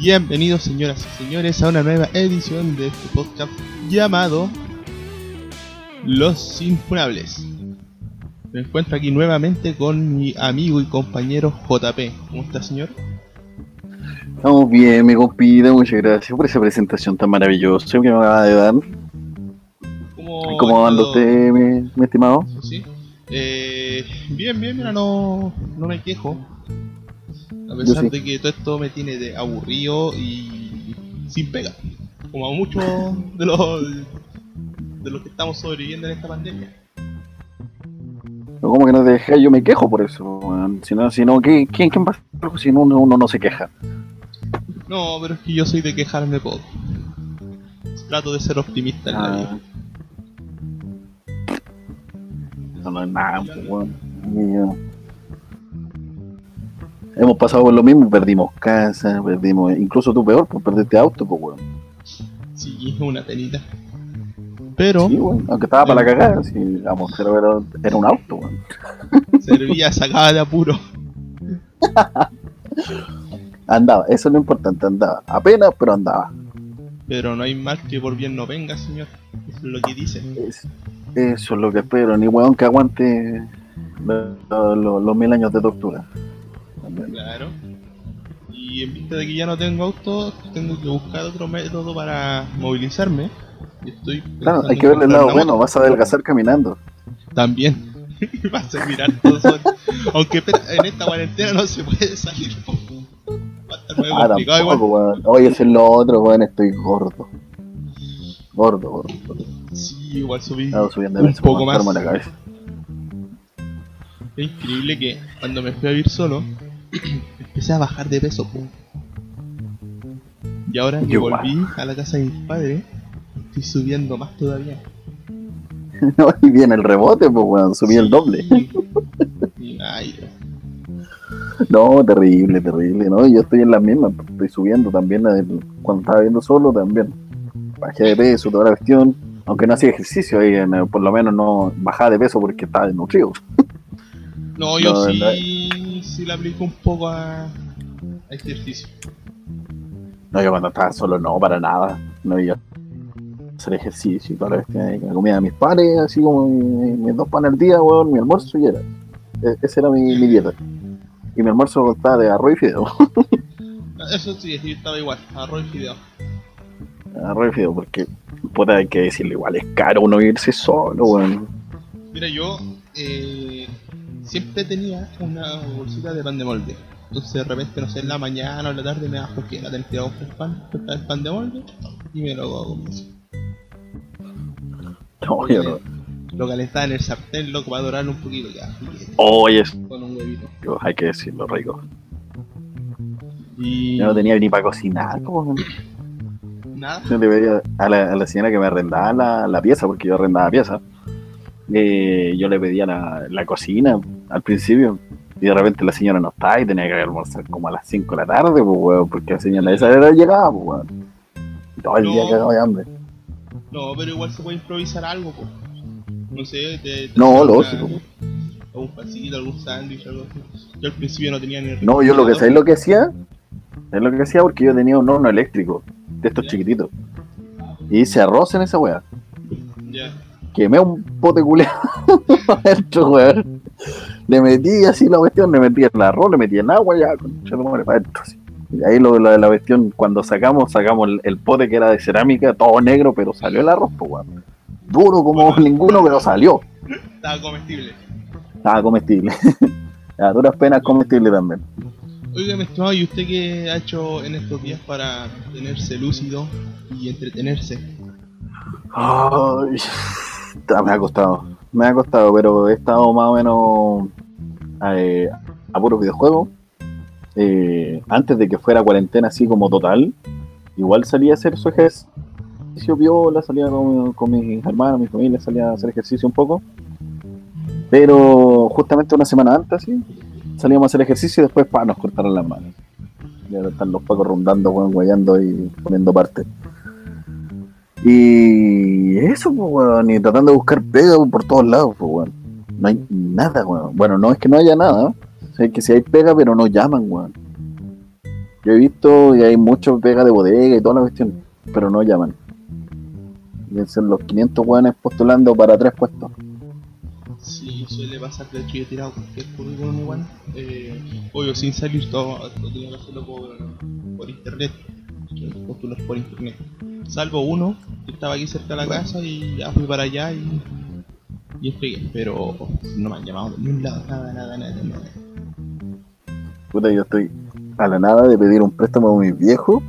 Bienvenidos señoras y señores a una nueva edición de este podcast llamado Los Infunables. Me encuentro aquí nuevamente con mi amigo y compañero JP. ¿Cómo está señor? Estamos bien, mi compita, muchas gracias por esa presentación tan maravillosa que me acaba de dar. ¿Cómo, ¿Cómo ha anda usted, mi, mi estimado? ¿Sí? Eh, bien, bien, mira, no, no me quejo. A pesar sí. de que todo esto me tiene de aburrido y sin pega. Como a muchos de los de los que estamos sobreviviendo en esta pandemia. No, como que no te dejé, yo me quejo por eso, weón. Si no, si no, ¿qué- ¿quién, quién va a si no, uno, uno no se queja? No, pero es que yo soy de quejarme poco. Trato de ser optimista en la vida. Ah. Eso no es nada, pues, weón. Hemos pasado por lo mismo, perdimos casa, perdimos, incluso tú peor, pues perdiste auto, pues weón. Sí, una penita. Pero Sí, weón, aunque estaba para la cagada, sí, digamos, pero era, era un auto, weón. servía, sacaba de apuro. Andaba, eso es lo importante, andaba. Apenas, pero andaba. Pero no hay mal que por bien no venga, señor. Eso es lo que dicen. Es- eso es lo que espero, ni weón que aguante lo- lo- los mil años de tortura. Claro. Y en vista de que ya no tengo auto, tengo que buscar otro método para movilizarme. Estoy Claro, hay que verle el lado bueno, vas a adelgazar caminando. También. Va a servir harto sol. Aunque en esta cuarentena no se puede salir. Va a estar muy Ah, complicado tampoco, igual. Oye, eso es lo otro, weón, estoy gordo. Gordo, gordo. gordo. Sí, igual subí. Estaba subiendo de Un poco más. la cabeza. Es increíble que cuando me fui a vivir solo, empecé a bajar de peso. po. Y ahora que Yo volví a la casa de mis padres, estoy subiendo más todavía. No, y viene el rebote, pues, weón, subí el doble. Ay, No, terrible, terrible, ¿no? Yo estoy en las mismas, pues, estoy subiendo también, el- cuando estaba viendo solo también. Bajé de peso, toda la cuestión, aunque no hacía ejercicio ahí, en- por lo menos no bajaba de peso porque estaba desnutrido. No, yo No, sí, sí le aplico un poco a, a ejercicio. No, yo cuando estaba solo no, para nada, no iba a hacer ejercicio y toda la la comida de mis pares, así como mi- mis dos panes al día, weón, mi almuerzo y era. E- Esa era mi, mi dieta. Y mi almuerzo constaba de arroz y fideo. Eso sí, sí, estaba igual, arroz y fideo. arroz y fideo, porque, puta, hay que decirle, igual es caro uno irse solo, weón. Mira, yo eh, siempre tenía una bolsita de pan de molde. Entonces de repente, no sé, en la mañana o en la tarde me da flojera tener que a comprar pan, comprar el pan de molde y me lo hago con eso. No, yo no. Lo calentaba en el sartén, loco, para dorarlo un poquito ya. Oye, eso, Con un huevito. hay que decirlo, rico. Y Yo no tenía ni para cocinar, como nada. Yo le pedía a la, a la señora que me arrendaba la, la pieza, porque yo arrendaba pieza. eh, yo le pedía la, la cocina al principio. Y de repente la señora no estaba y tenía que almorzar como a las 5 de la tarde, pues, weón, porque la señora esa hora llegaba, pues, weón. Y todo el No. día cagado de hambre. No, pero igual se puede improvisar algo, pues. No sé, te, te No, lógico. una- Algún pancito, algún sándwich, algo así. Yo al principio no tenía ni No, yo lo que sé lo que hacía, es lo que hacía porque yo tenía un horno eléctrico, de estos Ya. chiquititos. Y hice arroz en esa weá. Ya. Quemé un pote culeado adentro, weón. Le metí así la cuestión, le metí el arroz, le metí el agua, ya, con para adentro. así. Y ahí lo, lo de la cuestión, cuando sacamos, sacamos el, el pote que era de cerámica, todo negro, pero salió el arroz, pues, weón. Duro como ninguno, pero salió. Estaba comestible. Estaba comestible. A duras penas comestible también. Oiga, mi estimado, ¿y usted qué ha hecho en estos días para tenerse lúcido y entretenerse? Ay, me ha costado, me ha costado, pero he estado más o menos eh, a puros videojuegos. Eh, antes de que fuera cuarentena así como total, igual salía a hacer su ejercicio viola, salía con, mis hermanos, mi familia, salía a hacer ejercicio un poco. Pero justamente una semana antes, sí, salíamos a hacer ejercicio y después pa, nos cortaron las manos. Y están los pacos rondando, guayando y poniendo parte. Y eso, pues, weón, y tratando de buscar pega por todos lados, pues, weón. No hay nada, weón. Bueno, no es que no haya nada, sé que si hay pega, pero no llaman, weón. Yo he visto y hay muchos pega de bodega y toda la cuestión, pero no llaman. Deben ser los 500 hueones postulando para tres puestos. Sí, suele pasar, de hecho yo he tirado cualquier currículum igual, eh, obvio sin salir todo, todo tenía que hacerlo por, por internet, postular por internet. Salvo uno, que estaba aquí cerca de la casa y ya fui para allá y, y entregué, pero no me han llamado de ningún lado, nada, nada, nada, nada. Puta, yo estoy a la nada de pedir un préstamo a mis viejos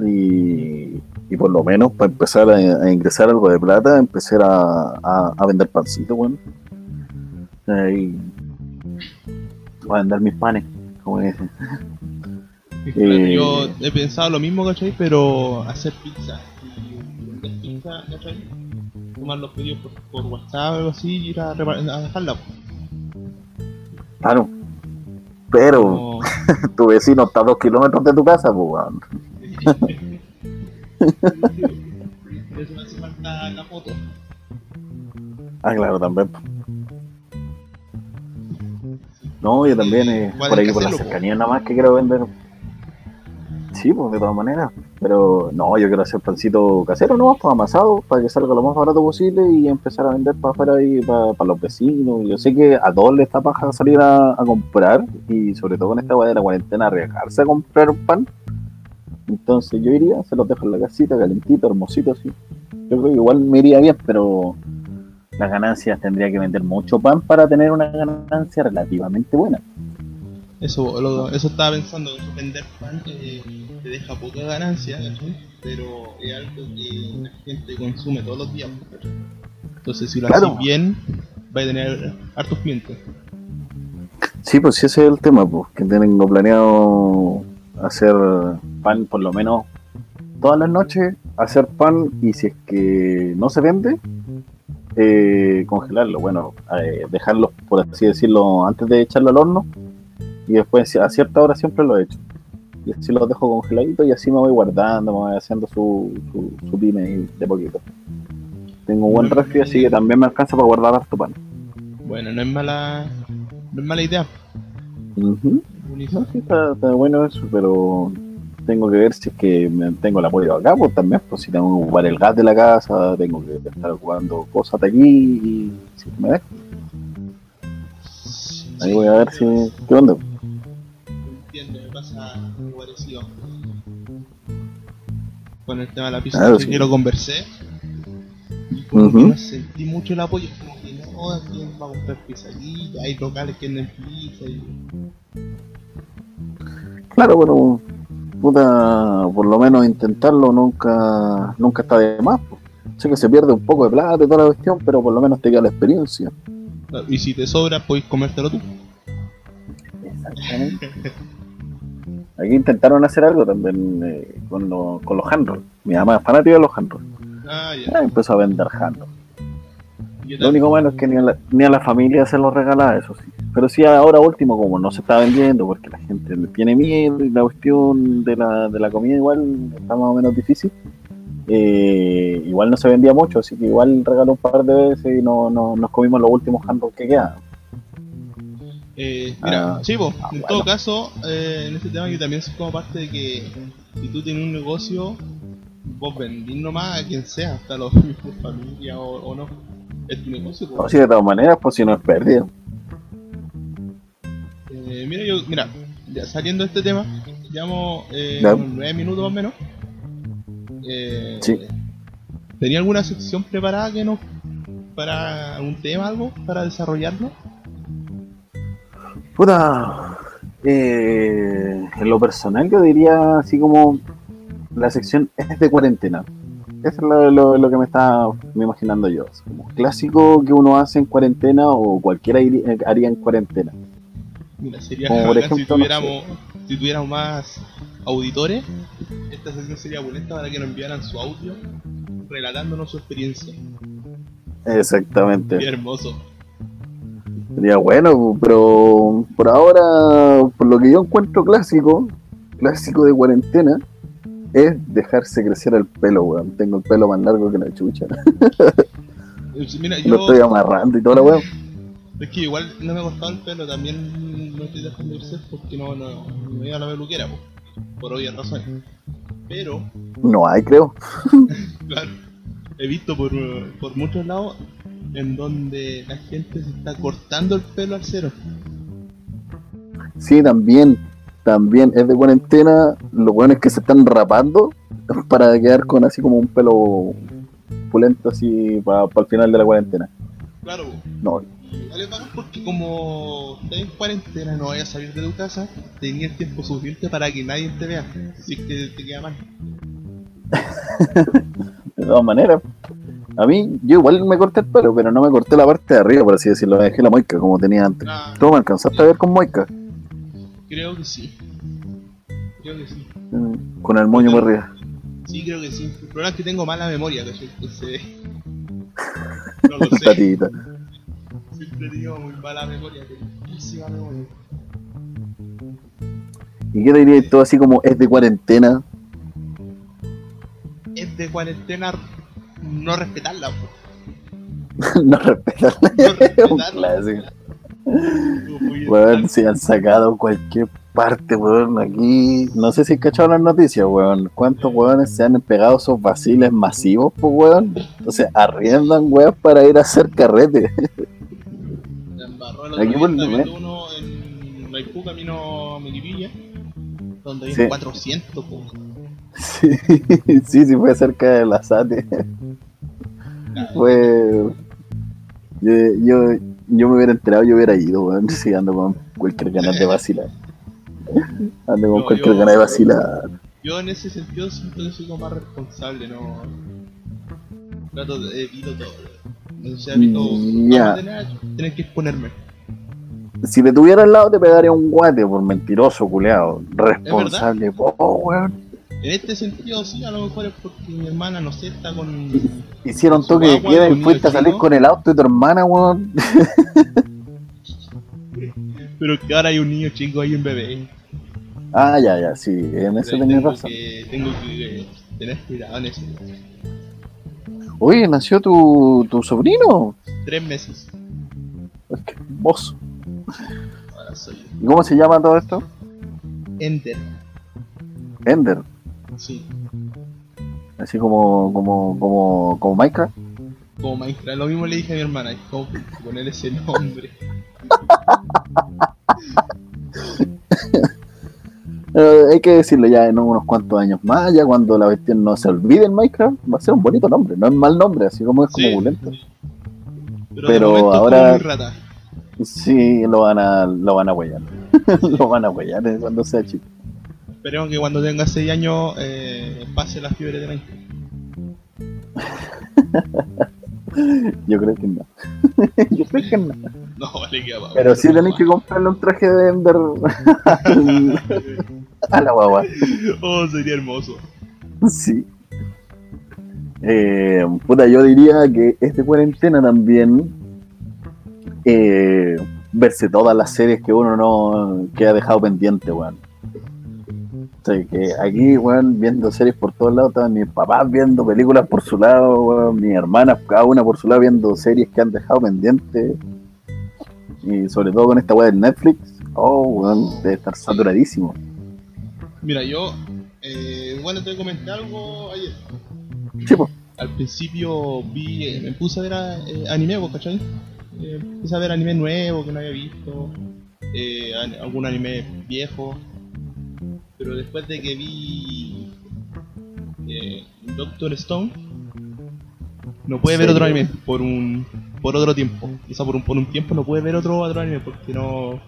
y, y por lo menos para empezar a, ingresar algo de plata, empezar a, a, vender pancito, bueno. Ahí voy a vender mis panes, como dicen. Eh. Yo he pensado lo mismo, ¿cachai? Pero hacer pizza y pizza, ¿cachai? Tomar los pedidos por, por WhatsApp o algo así y ir a, a dejarla. Claro. Pero Como- tu vecino está a dos kilómetros de tu casa, pues. Por eso me hace falta la foto. Ah, claro, también. No, yo también, eh, por ahí por la cercanía nada más que quiero vender. Sí, pues de todas maneras. Pero no, yo quiero hacer pancito casero, ¿no? Amasado, para que salga lo más barato posible y empezar a vender para afuera y para, los vecinos. Yo sé que a todos les está paja salir a, a comprar y sobre todo con esta weá de la cuarentena, arriesgarse a comprar pan. Entonces yo iría, se los dejo en la casita, calentito, hermosito, así. Yo creo que igual me iría bien, pero las ganancias tendría que vender mucho pan para tener una ganancia relativamente buena. Eso, lo- eso estaba pensando, que vender pan eh, te deja poca ganancia. Pero es algo que la gente consume todos los días. ¿cachai? Entonces si lo Claro. haces bien, va a tener hartos clientes. Sí, pues sí, ese es el tema, pues, que tengo planeado hacer pan por lo menos todas las noches, hacer pan y si es que no se vende, eh, congelarlo, bueno, eh, dejarlo, por así decirlo, antes de echarlo al horno y después a cierta hora siempre lo echo. Y así los dejo congeladitos y así me voy guardando, me voy haciendo su, su, su pyme de poquito. Tengo un buen refri, así que también me alcanza para guardar harto pan. Bueno, no es mala, no es mala idea. No, sí, está, está bueno eso, pero tengo que ver si es que tengo el apoyo acá, pues también, pues si tengo que ocupar el gas de la casa, tengo que estar ocupando cosas de aquí y si me dejo. Ahí voy a ver si. ¿Qué onda? Entiendo, me pasa algo parecido. Con el tema de la pizza, Claro, que sí. lo conversé. Y como Ujú. que no sentí mucho el apoyo, como que no, ¿quién va a comprar pizza aquí? Hay locales que venden pizza y... Claro, pero puta, por lo menos intentarlo nunca nunca está de más. pues. Sé que se pierde un poco de plata y toda la cuestión, pero por lo menos te queda la experiencia. Y si te sobra, podéis comértelo tú. Exactamente. Aquí intentaron hacer algo también eh, con, lo- con los handrolls. Mi mamá es fanática de los handrolls. Ah, ya. Ya empezó a vender handrolls. Yo Lo único malo es que ni a, la, ni a la familia se los regalaba, eso sí. Pero sí, ahora último, como no se está vendiendo, porque la gente tiene miedo y la cuestión de la, de la comida igual está más o menos difícil. eh, igual no se vendía mucho, así que igual regaló un par de veces y no, no, nos comimos los últimos handballs que quedan. Eh, mira, Ah, sí, po, ah, en bueno. todo caso, eh, en este tema yo también soy como parte de que si tú tienes un negocio, vos vendís nomás a quien sea, hasta los de familia o, o no. Es tu negocio, po. No, sí, de todas maneras, pues si no es pérdida. Eh, mira, yo, mira, ya saliendo de este tema, llevamos eh, unos minutos más o menos. Eh, Sí. ¿Tenía alguna sección preparada que no para algún tema, algo para desarrollarlo? Puta, eh, en lo personal yo diría así como la sección es de cuarentena. Eso es lo, lo- lo que me está me imaginando yo. como clásico que uno hace en cuarentena o cualquiera iría- eh, haría en cuarentena. Mira, sería Como por si ejemplo, no tuviéramos, si tuviéramos más auditores, esta sección sería bonita para que nos enviaran su audio relatándonos su experiencia. Exactamente. Sería hermoso. Sería bueno, pero por ahora, por lo que yo encuentro clásico, clásico de cuarentena, es dejarse crecer el pelo, weón. Tengo el pelo más largo que la chucha. Mira, Lo estoy amarrando y toda la weón. es que igual no me costado el pelo, también no estoy dejando de ser porque no, no, no iba a la peluquera. po. por obvias razones. Pero, No hay, creo. claro, he visto por, por muchos lados en donde la gente se está cortando el pelo al cero. Sí, también. También es de cuarentena. Lo bueno es que se están rapando para quedar con así como un pelo pulento así para el final de la cuarentena. Claro, No, pagar porque como estás en cuarentena no vayas a salir de tu casa, tenías tiempo suficiente para que nadie te vea. Así que te queda mal. de todas maneras. A mí, yo igual me corté el pelo, pero no me corté la parte de arriba, por así decirlo. Me dejé la moica como tenía antes. Ah, ¿Tú me alcanzaste a ver con moica? creo que sí. Creo que sí. Mm, Con el moño por arriba. Sí, creo que sí. El problema es que tengo mala memoria, ¿cachai? Entonces. No lo sé. Siempre tenido muy mala memoria, pésima memoria. ¿Y qué te dirías tú así como es de cuarentena? Es de cuarentena no respetarla, no respetarla. No voy a Weón, si han sacado cualquier parte, weón, aquí. No sé si has cachado las noticias, weón. ¿Cuántos weones se han pegado esos vaciles masivos, pues, weón? Entonces, arriendan, weón, para ir a hacer carrete. El Aquí por viendo uno en Maipú, camino a donde hay Sí. 400, po. Sí, sí, sí, fue cerca de la SATE. Fue. Yo, yo, yo me hubiera enterado, yo hubiera ido, weón. Sí, ando con cualquier ganas de vacilar. Ando con No, cualquier yo- ganas de vacilar. Yo en ese sentido siento que soy como más responsable, no. Trato de evito todo. O sea, evito. Mm, a tener, tener que exponerme. Si te tuviera al lado, te pegaría un guate por mentiroso, culeado. Responsable, oh, weón. En este sentido, sí, a lo mejor es porque mi hermana, no sé, está con. Hicieron toque de queda y fuiste a salir con el auto de tu hermana, weón. Pero que ahora hay un niño chico ahí, un bebé. Ah, ya, ya, sí, en eso tenés razón. Que, tengo que eh, tener cuidado en eso. Oye, nació tu, tu sobrino. Tres meses. Es que hermoso. Ahora soy ¿Y cómo se llama todo esto? Enter. Ender. Sí. Así como, como, como, como Minecraft. Como Minecraft. Lo mismo le dije a mi hermana. Es como poner ese nombre. Eh, hay que decirlo ya en unos cuantos años más, ya cuando la cuestión no se olvide en Minecraft, va a ser un bonito nombre, no es mal nombre, así como es como Sí. opulento. Pero, Pero es ahora-. Sí, lo van a, lo van a huellar. lo van a huellar eh, cuando sea chico. Esperemos que cuando tenga 6 años eh, pase la fiebre de Minecraft. Yo creo que no. Yo creo que no. No, vale que va. Pero sí tenéis que comprarle un traje de Ender a la guagua. Oh, sería hermoso. Sí. Eh, puta, yo diría que es de cuarentena también eh, verse todas las series que uno no que ha dejado pendiente, weón. Sea, que aquí, weón, viendo series por todos lados, estaban mis papás viendo películas por su lado, weón, mis hermanas, cada una por su lado, viendo series que han dejado pendientes. Y sobre todo con esta weá del Netflix, oh, weón, debe estar saturadísimo. Mira, yo. Eh, bueno, te comenté algo ayer. Sí. Al principio vi. eh, me puse a ver eh, anime, ¿vos cachai? Eh, empecé a ver anime nuevo que no había visto. eh, algún anime viejo. Pero después de que vi. eh, Doctor Stone. No puede ver otro anime por un. por otro tiempo. O sea, por un, por un tiempo no puede ver otro, otro anime porque no.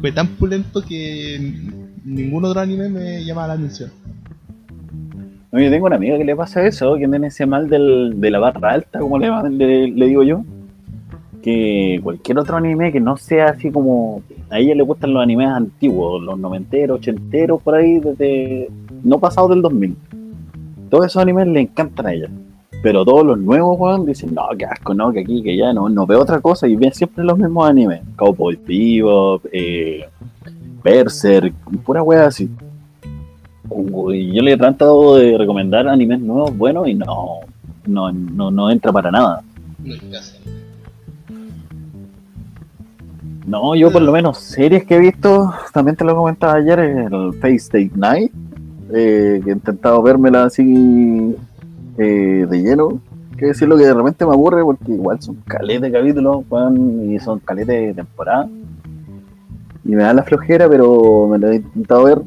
Fue tan pulento que ningún otro anime me llamaba la atención. No, yo tengo una amiga que le pasa eso, que tiene ese mal del, de la barra alta, como le, le, le digo yo. Que cualquier otro anime que no sea así como. A ella le gustan los animes antiguos, los noventeros, ochenteros, por ahí, desde. No pasados del 2000. Todos esos animes le encantan a ella. Pero todos los nuevos, weón, dicen, no, qué asco, no, que aquí, que ya, no, no veo otra cosa. Y ven siempre los mismos animes. Cowboy Bebop, eh, Berserk, pura wea así. Y yo le he tratado de recomendar animes nuevos buenos y no, no, no, no entra para nada. No. No, yo por lo menos series que he visto, también te lo comentaba ayer, el Face State Night, eh, he intentado vérmela así eh, de lleno, que decir lo que de repente me aburre porque igual son caletes de capítulos, y son caletes de temporada. Y me da la flojera, pero me lo he intentado ver.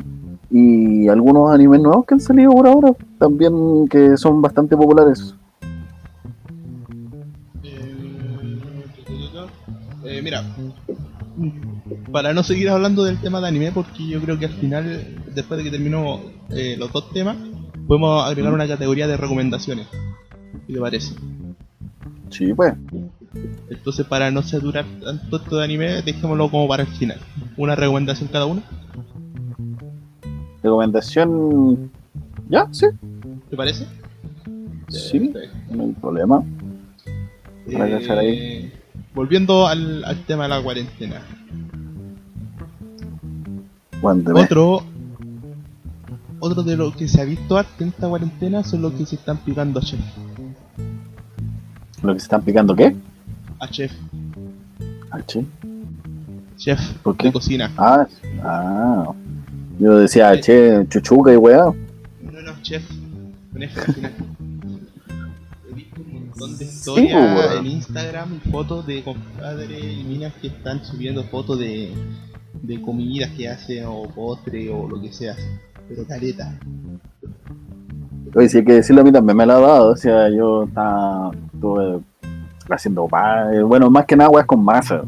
Y algunos animes nuevos que han salido por ahora, también que son bastante populares. Eh, mira, para no seguir hablando del tema de anime, porque yo creo que al final, después de que terminó eh, los dos temas, podemos agregar una categoría de recomendaciones. ¿Qué te parece? Sí, pues. Entonces, para no saturar tanto esto de anime, dejémoslo como para el final. ¿Una recomendación cada uno? Recomendación. Ya, sí. ¿Te parece? Sí, no hay problema. Para Eh, ahí. Volviendo al, al tema de la cuarentena. Cuénteme. Otro, otro de lo que se ha visto harto en esta cuarentena son los que se están picando a chef. ¿Lo que se están picando qué? A chef, Ah, sí. chef ¿Por qué? de cocina. Ah, ah. Yo decía, che, chuchuca y weá. No, no, chef, con F al final. Montón de historias en Instagram fotos de compadres y minas que están subiendo fotos de, de comidas que hacen o postre o lo que sea. Pero careta. Oye, si hay que decirlo a mí también me lo ha dado. O sea, yo estaba, estuve haciendo pa- bueno, más que nada weas con masa.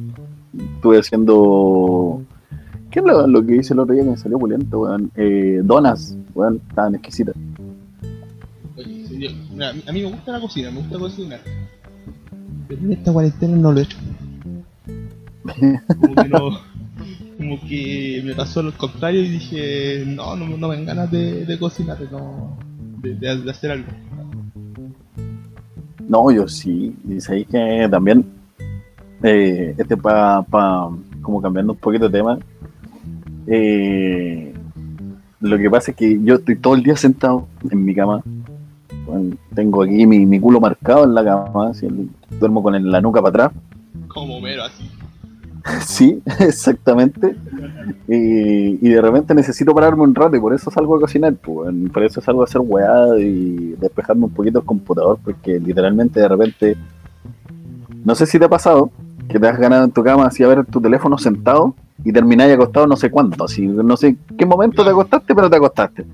Estuve haciendo. ¿Qué es lo, lo que hice el otro día que me salió pulento, weón? Eh, donas, weón, estaban exquisitas. Oye, sí, yo- mira, a mí- a mí me gusta la cocina, me gusta cocinar. Pero en esta cuarentena no lo he hecho. Como que no. Como que me pasó lo contrario y dije, no, no, no me dan ganas de, de cocinar, no, de, de- de hacer algo. No, yo sí. Y sabéis que también, eh, este para, pa, como cambiando un poquito de tema, eh, lo que pasa es que yo estoy todo el día sentado en mi cama. Tengo aquí mi, mi culo marcado en la cama, así, duermo con la nuca para atrás. Como mero así. Sí, exactamente. Y, y de repente necesito pararme un rato y por eso salgo a cocinar, pues, por eso salgo a hacer weá y despejarme un poquito el computador, porque literalmente de repente, no sé si te ha pasado, que te has ganado en tu cama así a ver tu teléfono sentado y termináis acostado no sé cuánto, así, no sé qué momento te acostaste, pero te acostaste.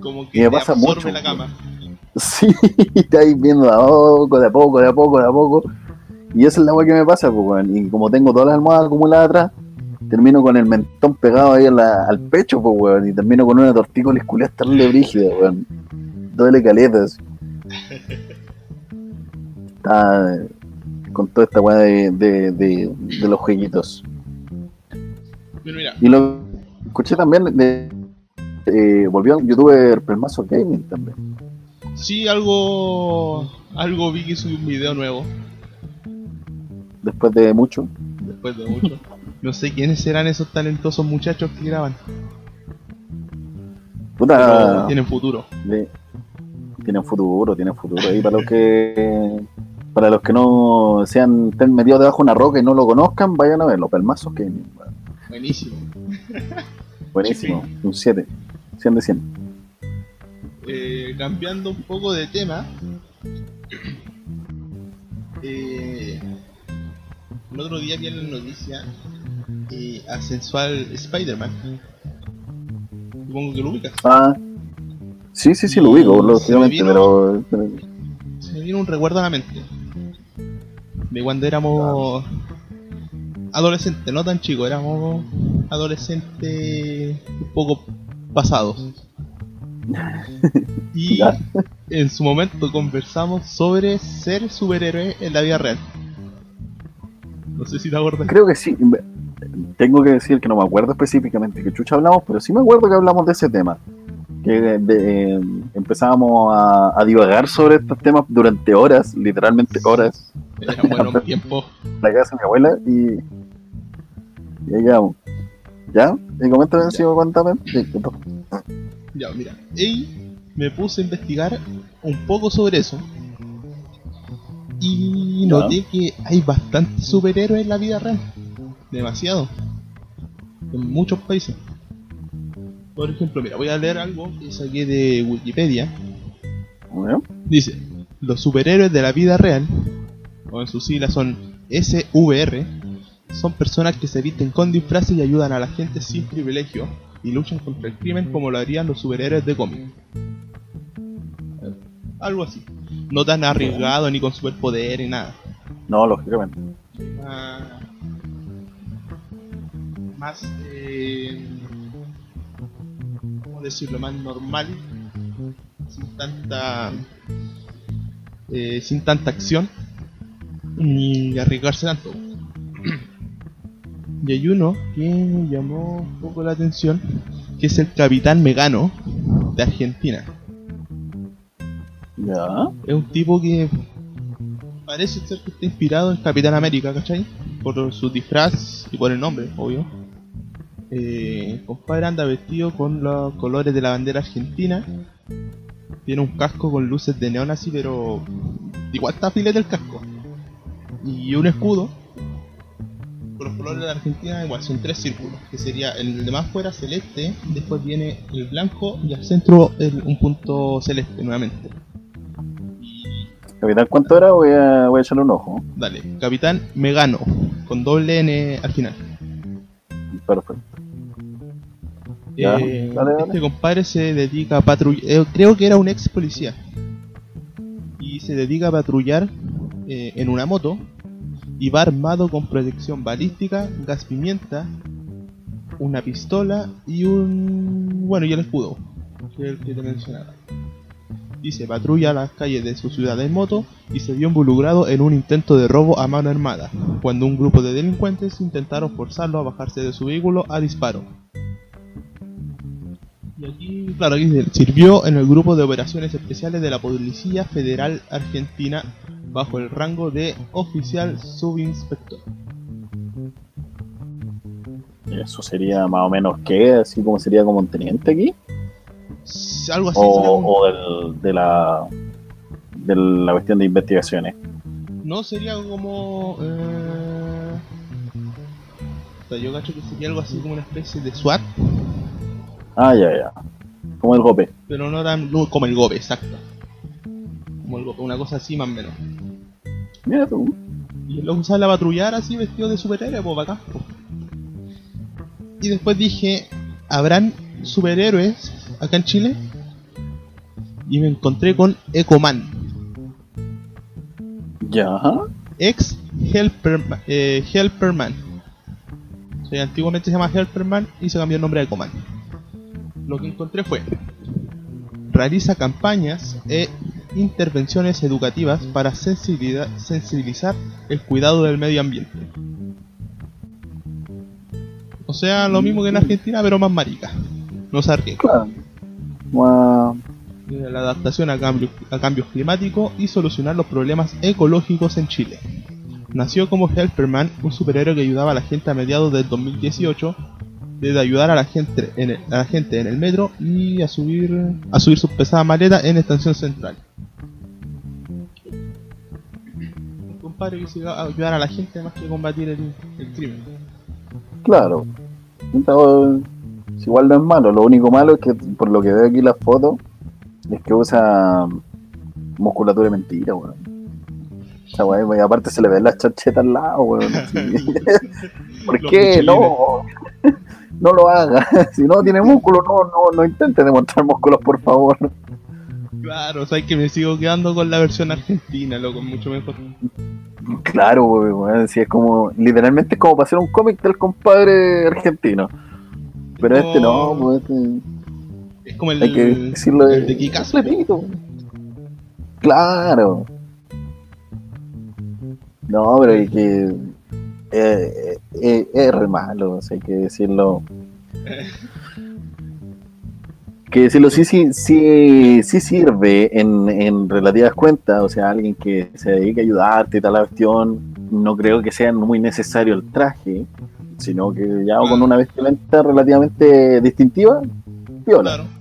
Como Y que me te pasa mucho, la cama. Sí, estáis viendo de a poco, de a poco, de a poco, de a poco. Y esa es la weá que me pasa, pues. Y como tengo todas las almohadas acumuladas atrás, termino con el mentón pegado ahí a la- al pecho, pues, weón. Y termino con una tortícolis culiada terrible brígida, weón. Doble caletas. Está eh, con toda esta weá de, de, de, de los jueguitos. Mira, Y lo escuché también de. eh, volvió un youtuber Pelmazo Gaming también. Sí, algo, algo vi que subí un video nuevo, Después de mucho. después de mucho. No sé quiénes serán esos talentosos muchachos que graban, Puta. tienen futuro. Le- tienen futuro, tienen futuro. Y para los que para los que no sean estén metidos debajo de una roca y no lo conozcan, vayan a verlo. Pelmazos que Buenísimo. buenísimo. Un 7. 100 de 100. Eh, cambiando un poco de tema, eh, el otro día vi en la noticia eh, a sensual Spider-Man. Supongo que lo ubicas. Ah. Sí, sí, sí, lo ubico, lógicamente, pero- Se me vino un recuerdo a la mente de cuando éramos adolescentes, no tan chicos, éramos adolescentes un poco pasados. Y en su momento conversamos sobre ser superhéroe en la vida real. No sé si te acuerdas. creo que sí. Tengo que decir que no me acuerdo específicamente que chucha hablamos, pero sí me acuerdo que hablamos de ese tema. Que de- eh, empezábamos a, a divagar sobre estos temas durante horas, literalmente horas. Era buenos tiempos. la casa de mi abuela y, y ahí quedamos. ¿Ya? Y coméntame encima, cuéntame. Ya, mira, y me puse a investigar un poco sobre eso. Y noté que hay bastantes superhéroes en la vida real. demasiado. En muchos países. Por ejemplo, mira, voy a leer algo que saqué de Wikipedia. Bueno, Dice, los superhéroes de la vida real, o en sus siglas son SVR, son personas que se visten con disfraces y ayudan a la gente sin privilegio y luchan contra el crimen como lo harían los superhéroes de cómic. Algo así. No tan arriesgado ni con superpoder ni nada. no, lógicamente. Más, más eh, ¿cómo decirlo? Más normal, sin tanta, eh, sin tanta acción ni arriesgarse tanto. Y hay uno que me llamó un poco la atención, que es el Capitán Megano de Argentina. Ya. Es un tipo que parece ser que está inspirado en Capitán América, ¿cachai? Por su disfraz y por el nombre, obvio. Eh, compadre anda vestido con los colores de la bandera argentina. Tiene un casco con luces de neón así, pero igual está filete el casco. Y un escudo. Los colores de la Argentina igual, son tres círculos. Que sería el de más fuera celeste, después viene el blanco y al centro el- un punto celeste nuevamente. Capitán, ¿cuánto era? Voy a, voy a echarle un ojo. Dale, Capitán Megano, con doble N al final. Perfecto. Ya, Eh, dale, dale. Este compadre se dedica a patrullar, creo que era un ex policía. Y se dedica a patrullar eh, en una moto y va armado con protección balística, gas pimienta, una pistola y un... bueno, y el escudo, que patrulla las calles de su ciudad en moto y se vio involucrado en un intento de robo a mano armada, cuando un grupo de delincuentes intentaron forzarlo a bajarse de su vehículo a disparo. Y aquí, claro, aquí sirvió en el grupo de operaciones especiales de la Policía Federal Argentina bajo el rango de oficial subinspector. Eso sería más o menos qué, así como sería como un teniente aquí. Algo así. un- O, o del, de la de la cuestión de investigaciones. No sería como. Eh... o sea, yo cacho que sería algo así como una especie de SWAT, Ah, ya, ya. Como el golpe. pero no tan no como el GOPE, exacto. Como una cosa así más o menos. Mira tú. Y lo usaba a patrullar así vestido de superhéroe, pues bacán. po. Y después dije, ¿habrán superhéroes acá en Chile? Y me encontré con Ecoman, Ya. ex Helperman. Eh, Helperman. O sea, antiguamente se llama Helperman y se cambió el nombre a Ecoman. Lo que encontré fue, realiza campañas e intervenciones educativas para sensibilizar el cuidado del medio ambiente. O sea, lo mismo que en Argentina, pero más marica. No se arriesga. La adaptación a cambios, a cambios climáticos y solucionar los problemas ecológicos en Chile. Nació como Helperman, un superhéroe que ayudaba a la gente a mediados del 2018 de ayudar a la gente en el, a la gente en el metro y a subir a subir sus pesadas maletas en Estación Central. Un compadre que se va a ayudar a la gente más que combatir el, el crimen. Claro. Entonces, igual no es malo. Lo único malo es que, por lo que veo aquí en la foto, es que usa musculatura de mentira, weón. Esa weá, y aparte se le ven las charchetas al lado, weón. ¿Por qué? No. No lo haga. Si no tiene músculo, no, no, no intente demostrar músculos, por favor. Claro, o sea, que me sigo quedando con la versión argentina, loco, mucho mejor. Claro, weón. Si es como, literalmente es como para hacer un cómic del compadre argentino. Pero Es este no, pues este. Es como el, Hay que decirlo el de Kick-Ass. repito. Claro. No, pero hay que. Eh, eh, es re malo, o sea, hay que decirlo. Que decirlo, sí, sí, sí, sí sirve en, en relativas cuentas, o sea, alguien que se dedique a ayudarte y tal la cuestión, no creo que sea muy necesario el traje, sino que ya con una vestimenta relativamente distintiva, viola. Claro.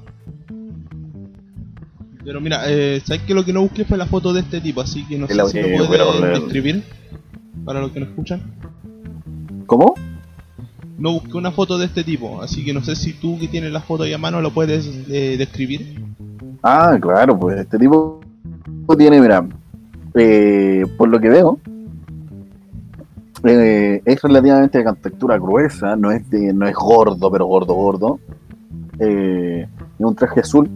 Pero mira, eh, ¿sabes que lo que no busqué fue la foto de este tipo? Así que no sé si lo leer. describir para los que no escuchan. ¿Cómo? no busqué una foto de este tipo, así que no sé si tú que tienes la foto ahí a mano lo puedes eh, describir. Ah, claro, pues este tipo tiene, mira, eh, por lo que veo, eh, es relativamente de contextura gruesa, no es, de- no es gordo, pero gordo, gordo. Eh, es un traje azul,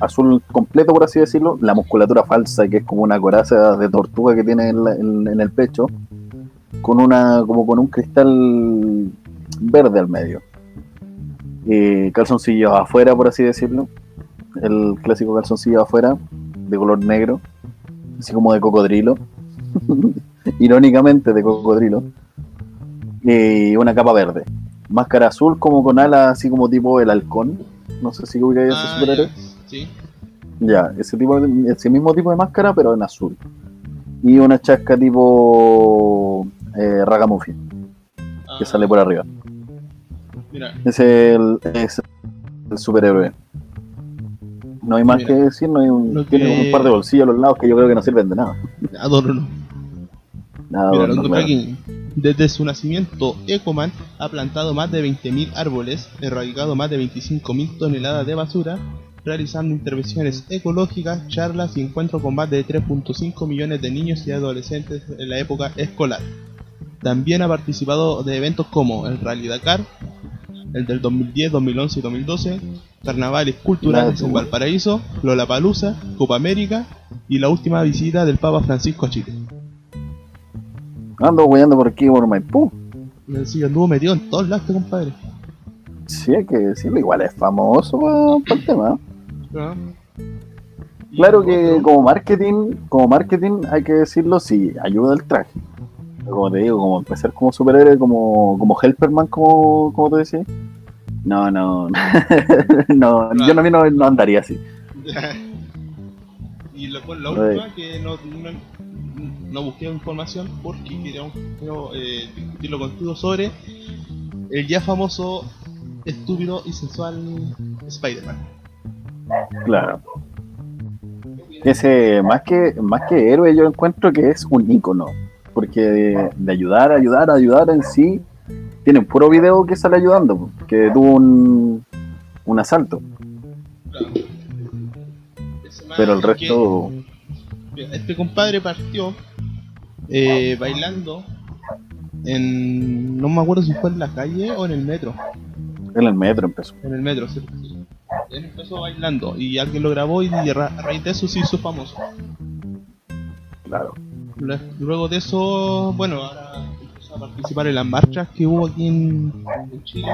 azul completo, por así decirlo. La musculatura falsa, que es como una coraza de tortuga que tiene en, la- en- en el pecho, con una como con un cristal verde al medio. Eh, calzoncillos afuera, por así decirlo. El clásico calzoncillo afuera, de color negro, así como de cocodrilo. Irónicamente, de cocodrilo. Y una capa verde. Máscara azul, como con alas, así como tipo el halcón. No sé si ubicáis ese Ah, superhéroe. ya, sí. Ya, ese tipo de- ese mismo tipo de máscara, pero en azul. Y una chasca tipo eh, Ragamuffin, que sale por arriba. Mira, es el, es el superhéroe. No hay más Mira, que decir, no hay un, tiene un par de bolsillos a los lados que yo creo que no sirven de nada. adorno. Nada, Mira, claro. aquí. Desde su nacimiento, Ecoman ha plantado más de 20.000 árboles, erradicado más de 25.000 toneladas de basura, realizando intervenciones ecológicas, charlas y encuentros con más de 3.5 millones de niños y adolescentes en la época escolar. También ha participado de eventos como el Rally Dakar, el del 2010, 2011 y 2012, carnavales culturales en. Valparaíso, Lollapalooza, Copa América y la última visita del Papa Francisco a Chile. Ando hueando por aquí por Maipú. Sí, anduvo metido en todos lados, este compadre. Sí, hay que decirlo, igual es famoso para el tema. Ah. Claro que como marketing, como marketing hay que decirlo, sí, ayuda el traje. Como te digo, como empezar como superhéroe, como, como Helperman, como, como tú decías. No, no, no, yo no, no, no andaría así. y lo, la última que no, no, no busqué información porque queríamos eh, discutirlo contigo sobre el ya famoso estúpido y sensual Spider-Man. Claro. Ese, más que, más que héroe, yo encuentro que es un ícono. Porque de, de ayudar, ayudar, ayudar en sí, tiene un puro video que sale ayudando, que tuvo un, un asalto. Claro. Pero el resto, Este compadre partió eh, bailando en. No me acuerdo si fue en la calle o en el metro. en el metro empezó. En el metro. Sí. Él empezó bailando y alguien lo grabó y a raíz de eso se hizo famoso. Claro. Lue- Luego de eso, bueno, ahora empezó a participar en las marchas que hubo aquí en, en Chile.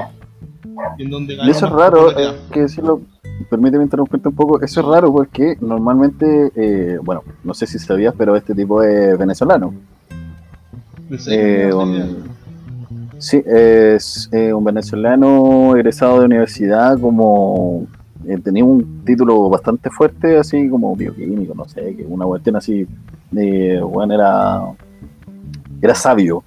En donde Y eso es raro, hay que decirlo, permíteme interrumpirte un poco, eso es raro porque normalmente, eh, bueno, no sé si sabías, pero este tipo es venezolano. Eh, un- sí, es eh, un venezolano egresado de universidad como... eh, tenía un título bastante fuerte, así como bioquímico, no sé, que una cuestión así, eh, bueno, era, era sabio.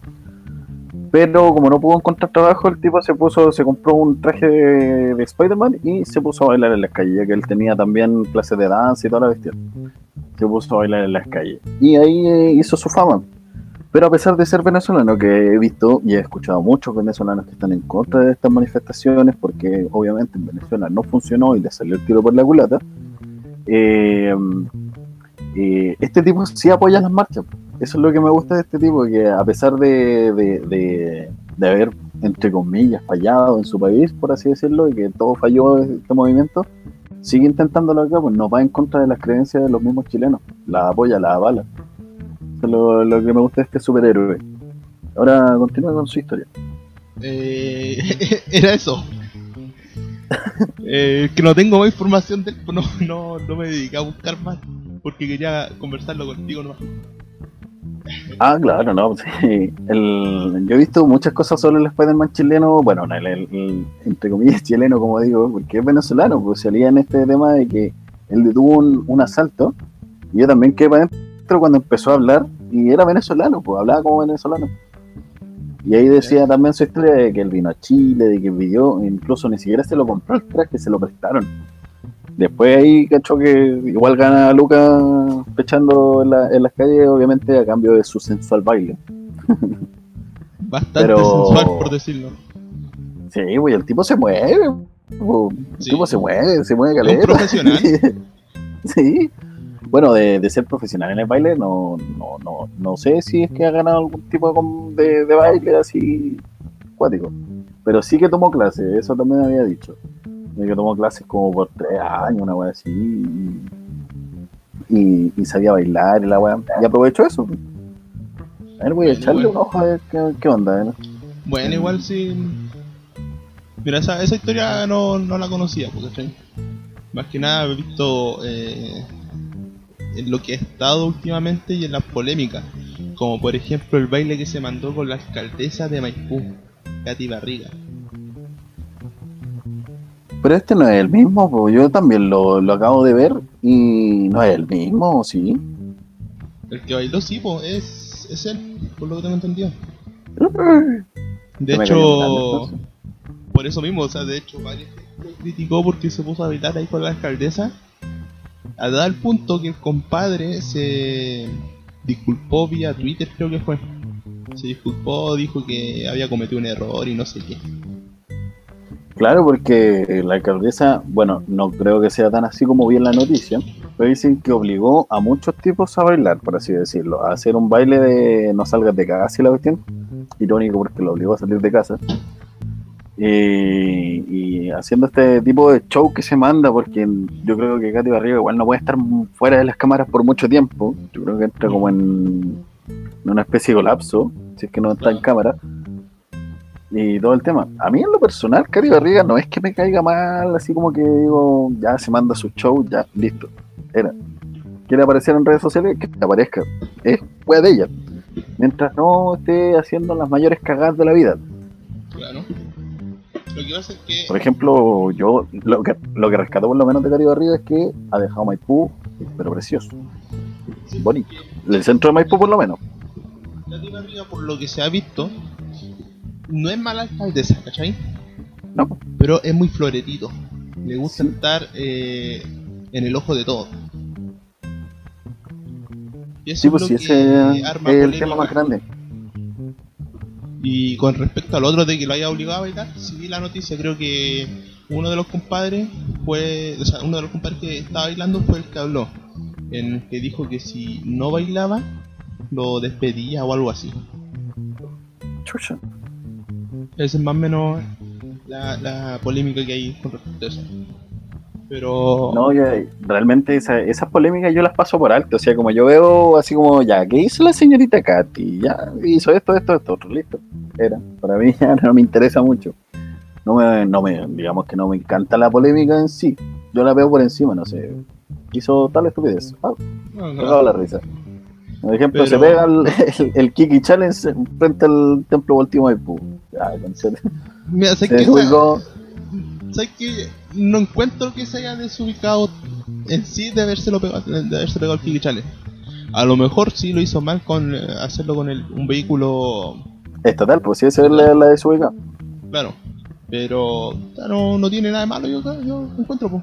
Pero como no pudo encontrar trabajo, el tipo se puso, se compró un traje de, de Spider-Man y se puso a bailar en las calles, ya que él tenía también clases de danza y toda la bestia. Se puso a bailar en las calles. Y ahí eh, hizo su fama. Pero a pesar de ser venezolano, que he visto y he escuchado muchos venezolanos que están en contra de estas manifestaciones, porque obviamente en Venezuela no funcionó y le salió el tiro por la culata, eh, eh, este tipo sí apoya las marchas. Eso es lo que me gusta de este tipo, que a pesar de, de, de- haber, entre comillas, fallado en su país, por así decirlo, y que todo falló este movimiento, sigue intentándolo acá, pues no va en contra de las creencias de los mismos chilenos. La apoya, la avala. Eso es lo, lo que me gusta de este superhéroe. Ahora continúa con su historia. Eh, era eso. Eh, que no tengo más información no, no, no me dediqué a buscar más porque quería conversarlo contigo nomás. Ah, claro, no. El- yo he visto muchas cosas sobre el Spider-Man chileno, bueno, el, el- el- entre comillas chileno, como digo, porque es venezolano, pues salía en este tema de que él detuvo un, un asalto, y yo también quedé para adentro cuando empezó a hablar, y era venezolano, pues hablaba como venezolano. Y ahí decía también su historia de que él vino a Chile, de que vivió, incluso ni siquiera se lo compró el traje, se lo prestaron. Después ahí cachó que igual gana Luca pechando en, la- en las calles, obviamente a cambio de su sensual baile. Bastante Pero- sensual, por decirlo. Sí, güey, el tipo se mueve. El Sí. tipo se mueve, se mueve Es un caleta. profesional. sí. Bueno, de, de ser profesional en el baile, no, no, no, no sé si es que ha ganado algún tipo de, de, baile así cuático. Pero sí que tomó clases, eso también había dicho. De que tomó clases como por tres años, una wea así. Y, y, y sabía bailar y la wea. Y aprovechó eso. A ver, voy a echarle bueno. un ojo a ver qué, qué onda. ¿eh? Bueno, igual sí. Mira, esa, esa historia no, no la conocía, porque ¿cachai? más que nada he visto eh, en lo que ha estado últimamente y en las polémicas, como por ejemplo el baile que se mandó con la alcaldesa de Maipú, Katy Barriga. Pero este no es el mismo, po. yo también lo, lo acabo de ver y no es el mismo, ¿sí? El que bailó, sí, pues, es, es él, por lo que tengo entendido. De hecho, por eso mismo, o sea, de hecho, varios lo criticó porque se puso a bailar ahí con la alcaldesa. A tal punto que el compadre se disculpó vía Twitter, creo que fue. Se disculpó, dijo que había cometido un error y no sé qué. Claro, porque la alcaldesa, bueno, no creo que sea tan así como vi en la noticia, pero dicen que obligó a muchos tipos a bailar, por así decirlo, a hacer un baile de no salgas de casa y la cuestión. Irónico porque lo obligó a salir de casa. Y, y haciendo este tipo de show que se manda, porque yo creo que Katy Barriga igual no puede estar fuera de las cámaras por mucho tiempo. Yo creo que entra como en, en una especie de colapso, si es que no está en cámara y todo el tema. A mí en lo personal, Cari Barriga no es que me caiga mal, así como que digo, ya se manda su show, ya, listo. Era. Quiere aparecer en redes sociales, que aparezca. Es wea de ella. Mientras no esté haciendo las mayores cagadas de la vida. Claro. Lo que pasa es que. Por ejemplo, yo lo que, lo que rescato por lo menos de Cari Barriga es que ha dejado Maipú, pero precioso. sí, bonito. El centro de Maipú por lo menos. Katy Barriga, por lo que se ha visto, no es mala alcaldesa, ¿cachai? No. Pero es muy floretito. Le gusta Sí. estar eh, en el ojo de todo. Y eso Sí, es pues lo sí, que ese es arma el polémica. tema más grande. Y con respecto al otro de que lo haya obligado a bailar, si vi la noticia, creo que uno de los compadres fue, o sea, uno de los compadres que estaba bailando fue el que habló, en el que dijo que si no bailaba, lo despedía o algo así. Chucha. Esa es más o menos la, la polémica que hay con respecto a eso. Pero. No, yo, realmente esa- esas polémicas yo las paso por alto. O sea, como yo veo así como, ya, ¿qué hizo la señorita Katy? Ya, hizo esto, esto, esto, otro, listo. Era. Para mí ya no me interesa mucho. No me, no me, digamos que no me encanta la polémica en sí. Yo la veo por encima, no sé. Hizo tal estupidez. Ah, no, no, la risa. Por ejemplo, se pega el, el, el Kiki Challenge frente al templo Voltimo de Maipú. Ya, con. Mira, ¿sabes Se qué? No encuentro que se haya desubicado en sí de habérselo pegado, de haberse pegado el Kiki Challenge. A lo mejor sí lo hizo mal con eh, hacerlo con el, un vehículo, Estatal, pues sí, esa es la, la desubicada. claro. Pero no, no tiene nada de malo, yo, yo encuentro, pues.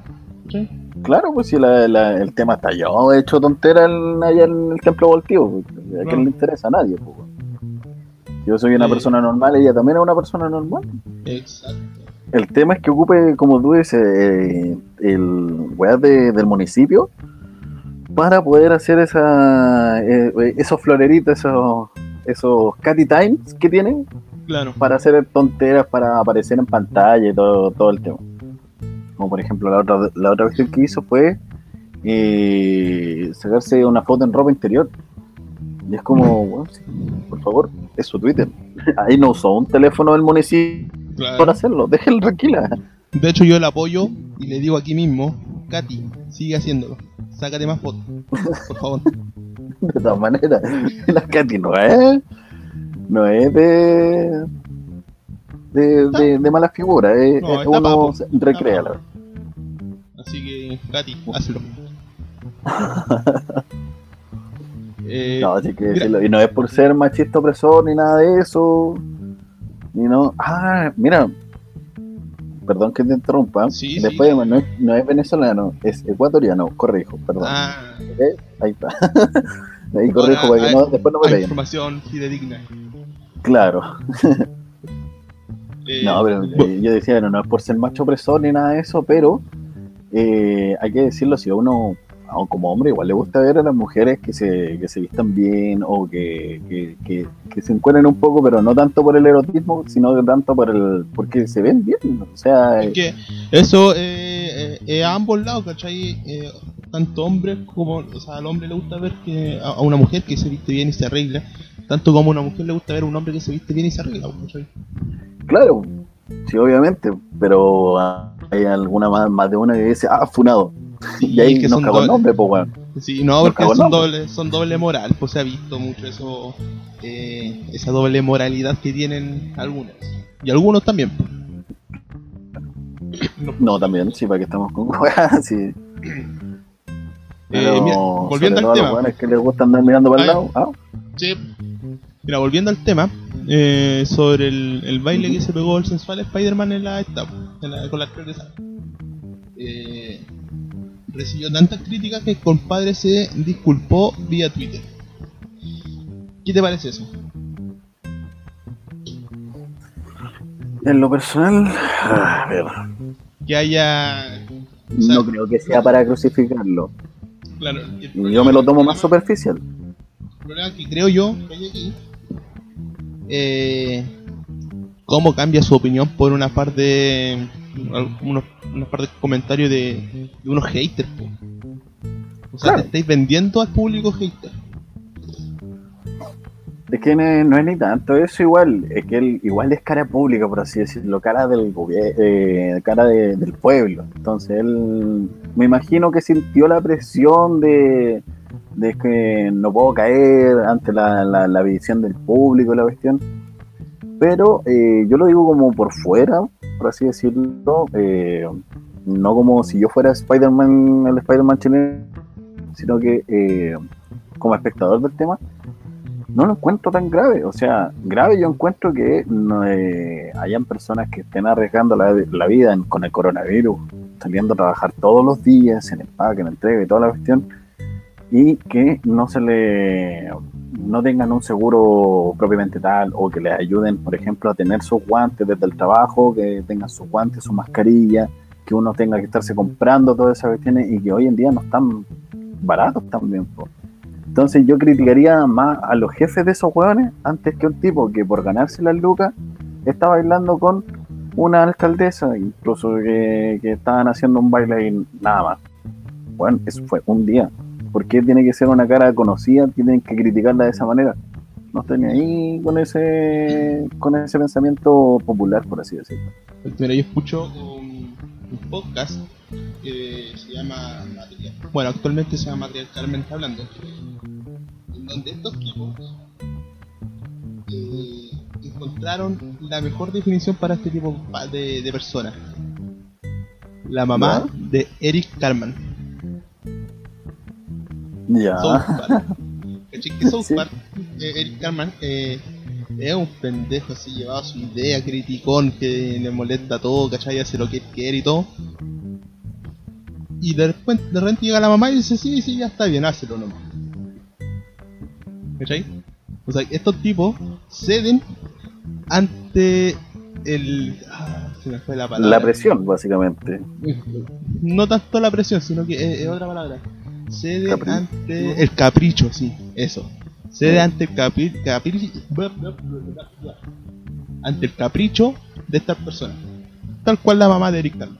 ¿sí? Claro, pues si la- la- el tema está yo he hecho tontera en- allá en el templo voltivo, pues, ¿a quién No. le interesa? A nadie. pues. Yo soy una Sí. persona normal, ella también es una persona normal. Exacto. El tema es que ocupe, como tú dices, eh, el weá de- del municipio para poder hacer esa, eh, esos floreritos, esos, esos catty times que tienen Claro. para hacer tonteras, para aparecer en pantalla y todo, todo el tema. Como por ejemplo la otra, la otra cuestión que hizo fue eh, sacarse una foto en ropa interior. Y es como, bueno, sí, por favor, es su Twitter. Ahí no usó un teléfono del municipio claro. para hacerlo, déjenlo tranquila. De hecho, yo el apoyo y le digo aquí mismo, Katy, sigue haciéndolo. Sácate más fotos, por favor. De todas maneras, la Katy no es, no es de, de, de, de mala figura, es, No, es está uno papo. recréala. Así que, Katy, hazlo. Eh, No, así que mira. decirlo. Y no es por ser machista opresor ni nada de eso. Ni no. Ah, mira. Perdón que te interrumpa. Sí, Después sí. no, es, no es venezolano, es ecuatoriano, corrijo, perdón. ah. Ahí está. Ahí corrijo para que no, después no me peguen. información fidedigna. Claro. Eh, No, pero eh, yo decía, no, no es por ser macho opresor ni nada de eso, pero eh, hay que decirlo, si uno, a- como hombre, igual le gusta ver a las mujeres que se, que se vistan bien o que, que, que- que se encuentren un poco, pero no tanto por el erotismo, sino tanto por el porque se ven bien. O sea, Es que eso eh, eh, eh, a ambos lados, ¿cachai? Eh, tanto hombres como, o sea, al hombre le gusta ver que a, a una mujer que se viste bien y se arregla, tanto como a una mujer le gusta ver a un hombre que se viste bien y se arregla, ¿cachai? claro, sí, obviamente, pero hay alguna más, más de una que dice, ah, funado. Y ahí que nos son cagó el nombre, pues, weón. Sí, no, Nos porque son doble, son doble moral, pues se ha visto mucho eso, eh, esa doble moralidad que tienen algunos. Y algunos también. pues. No, No, también, sí, para que estamos con weas, sí. Pero, mira, volviendo al tema. los weones que les gusta andar mirando para el Ah, lado, ah, Sí. Mira, volviendo al tema, eh, sobre el, el baile que se pegó el sensual Spider-Man en la en la- con la actriz de Sara. Eh, recibió tantas críticas que el compadre se disculpó vía Twitter. ¿Qué te parece eso? En lo personal, Que haya. o sea, no creo que sea para crucificarlo. Claro, Yo me lo tomo más superficial. El problema que creo yo que hay aquí. Eh, cómo cambia su opinión por una par de. Unos, una par de comentarios de, de unos haters. po. O sea, Claro. te estáis vendiendo al público hater. Es que no es, no es ni tanto eso igual, es que él igual es cara pública, por así decirlo, cara del gobierno, cara de- del pueblo. Entonces él, me imagino que sintió la presión de, de que no puedo caer ante la, la, la visión del público, la cuestión. Pero eh, yo lo digo como por fuera, por así decirlo, eh, no como si yo fuera Spider-Man, el Spider-Man chileno, sino que eh, como espectador del tema no lo encuentro tan grave. O sea, grave yo encuentro que no, hayan personas que estén arriesgando la, la vida con el coronavirus, saliendo a trabajar todos los días en empaque, en entrega y toda la cuestión, y que no se le no tengan un seguro propiamente tal o que les ayuden, por ejemplo, a tener sus guantes desde el trabajo, que tengan sus guantes, su mascarilla, que uno tenga que estarse comprando todas esas cuestiones y que hoy en día no están baratos también. po. Entonces yo criticaría más a los jefes de esos hueones antes que un tipo que por ganarse las lucas está bailando con una alcaldesa, incluso que, que estaban haciendo un baile y nada más. Bueno, eso fue un día. ¿Por qué tiene que ser una cara conocida? Tienen que criticarla de esa manera. No estoy ni ahí con ese, con ese pensamiento popular, por así decirlo. Mira, yo escucho un, un podcast que se llama Material. Bueno, actualmente se llama Material Carmen está hablando. En donde estos tipos eh, encontraron la mejor definición para este tipo de, de personas. La mamá de Eric Carman. Ya. South Park. ¿Cachai? Que South Sí. Park, eh, Eric Carman, eh, es un pendejo así, llevaba su idea, criticón, que le molesta todo, ¿cachai? Hace lo que quiere y todo. Y de repente, de repente llega la mamá y dice, sí, sí, ya está bien, hácelo nomás. ¿Cachai? O sea, estos tipos ceden ante el... Ah, se me fue la palabra. La presión, básicamente. No tanto la presión, sino que es, es otra palabra. Cede Capricho. ante el capricho, sí, eso. Cede ante el capri, capri- ante el capricho de estas personas. Tal cual la mamá de Eric Carmen.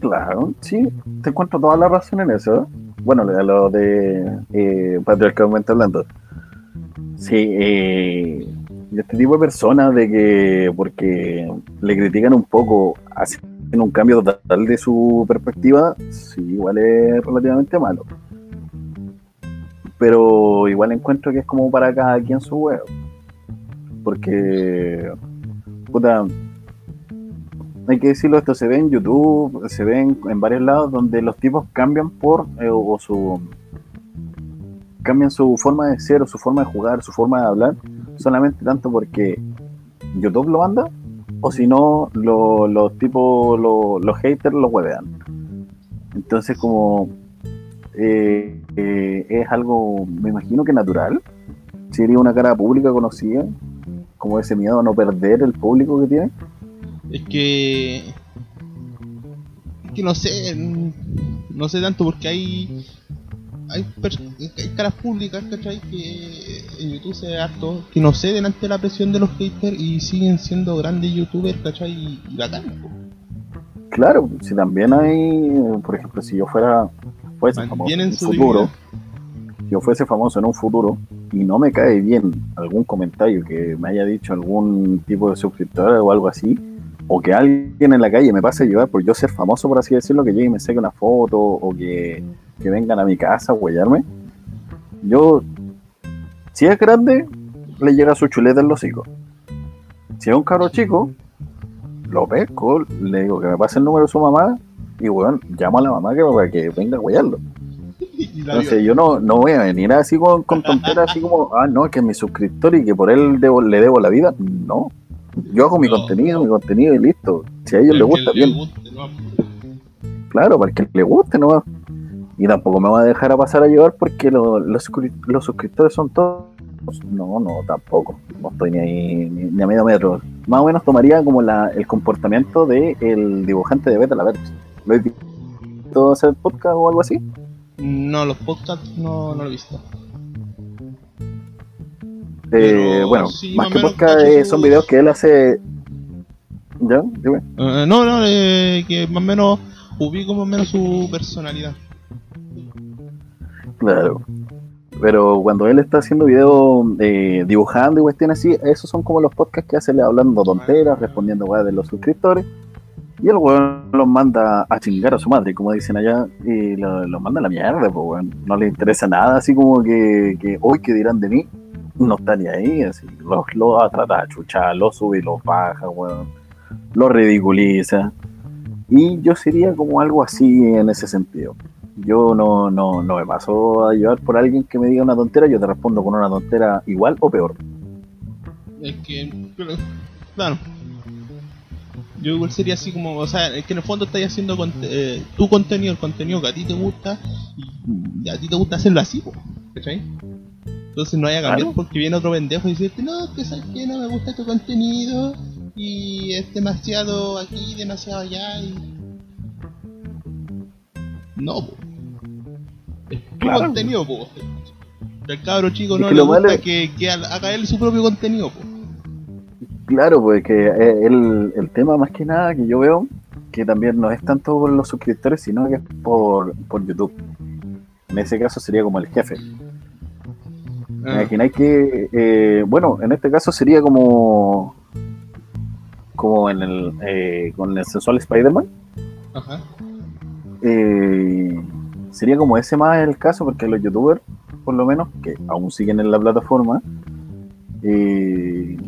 Claro, sí, te encuentro toda la razón en eso. Bueno, a lo de eh, patriarcalmente hablando. Sí, eh, y este tipo de personas de que porque le critican un poco, hacen un cambio total de su perspectiva, sí, igual es relativamente malo. Pero igual encuentro que es como para cada quien su huevo. Porque, puta, hay que decirlo, esto se ve en YouTube, se ve en, en varios lados donde los tipos cambian por, eh, o su, cambian su forma de ser, o su forma de jugar, su forma de hablar, solamente tanto porque YouTube lo manda, o si no, lo- los tipos, lo- los haters lo huevean. Entonces, como eh, eh, es algo, me imagino que natural, sería una cara pública conocida, como ese miedo a no perder el público que tiene. Es que. es que no sé. No sé tanto porque hay. Hay, caras públicas, ¿cachai? Que en YouTube se ve harto. Que no ceden ante la presión de los haters y siguen siendo grandes youtubers, ¿cachai? Y, y po. Claro, si también hay, por ejemplo, si yo fuera fuese famoso en un su futuro, si yo fuese famoso en un futuro y no me cae bien algún comentario que me haya dicho algún tipo de suscriptor o algo así, o que alguien en la calle me pase a llevar por yo ser famoso, por así decirlo, que llegue y me saque una foto o que, que vengan a mi casa a huellarme, yo, si es grande, le llega su chuleta en los hocico. Si es un cabro chico, lo pesco, le digo que me pase el número de su mamá y bueno, llamo a la mamá que, para que venga a huellarlo. Entonces yo no, no voy a venir así con, con tonteras así como, ah, no, que es mi suscriptor y que por él debo- le debo la vida. No. Yo hago mi No. contenido, mi contenido y listo. Si a ellos les gusta, le bien. guste, ¿no? Claro, para que le guste nomás. Y tampoco me va a dejar a pasar a llevar porque lo- los, los suscriptores son todos. No, no, tampoco. No estoy ni ahí, ni, ni a medio metro. Más o menos tomaría como la, el comportamiento del el dibujante de Beta la Verge. ¿Lo he visto hacer podcast o algo así? No, los podcasts no, no lo he visto. Eh, bueno, sí, más que podcast eh, son videos que él hace. ¿Ya? Dime. Eh, no, no, eh, que más o menos ubico más o menos su personalidad. Claro. Pero cuando él está haciendo videos eh, dibujando y cuestiones así, esos son como los podcasts que hace hablando tonteras, respondiendo weas de los suscriptores. Y el weón los manda a chingar a su madre, como dicen allá, y lo- los manda a la mierda, pues weón. No le interesa nada, así como que, que hoy que dirán de mí, no está ni ahí, así. Los, los trata de chuchar, los sube y los baja, weón. Los ridiculiza. Y yo sería como algo así en ese sentido. Yo no, no, no me paso a llevar por alguien que me diga una tontera, yo te respondo con una tontera igual o peor. Es que, pero, claro. Yo igual sería así como, o sea, es que en el fondo estás haciendo conte- eh, tu contenido, el contenido que a ti te gusta, y a ti te gusta hacerlo así, ¿cachai? Entonces no vaya a cambiar Claro. porque viene otro pendejo y decirte, no, que sabes que no me gusta tu contenido, y es demasiado aquí, demasiado allá, y... No, po. Es tu Claro. contenido, po. El cabro chico no le lo gusta malo que, que haga él su propio contenido, po. Claro, pues que eh, el, el tema más que nada que yo veo, que también no es tanto por los suscriptores, sino que es por, por YouTube. En ese caso sería como el jefe. Ah, Imagináis que, eh, bueno, en este caso sería como como en el eh, con el sensual Spider-Man. Ajá. eh, sería como ese más el caso, porque los youtubers, por lo menos, que aún siguen en la plataforma, eh,